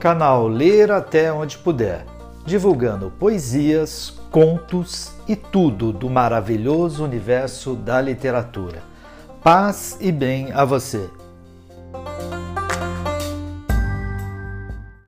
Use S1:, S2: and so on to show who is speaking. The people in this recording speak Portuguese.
S1: canal Ler Até Onde Puder, divulgando poesias, contos e tudo do maravilhoso universo da literatura. Paz e bem a você!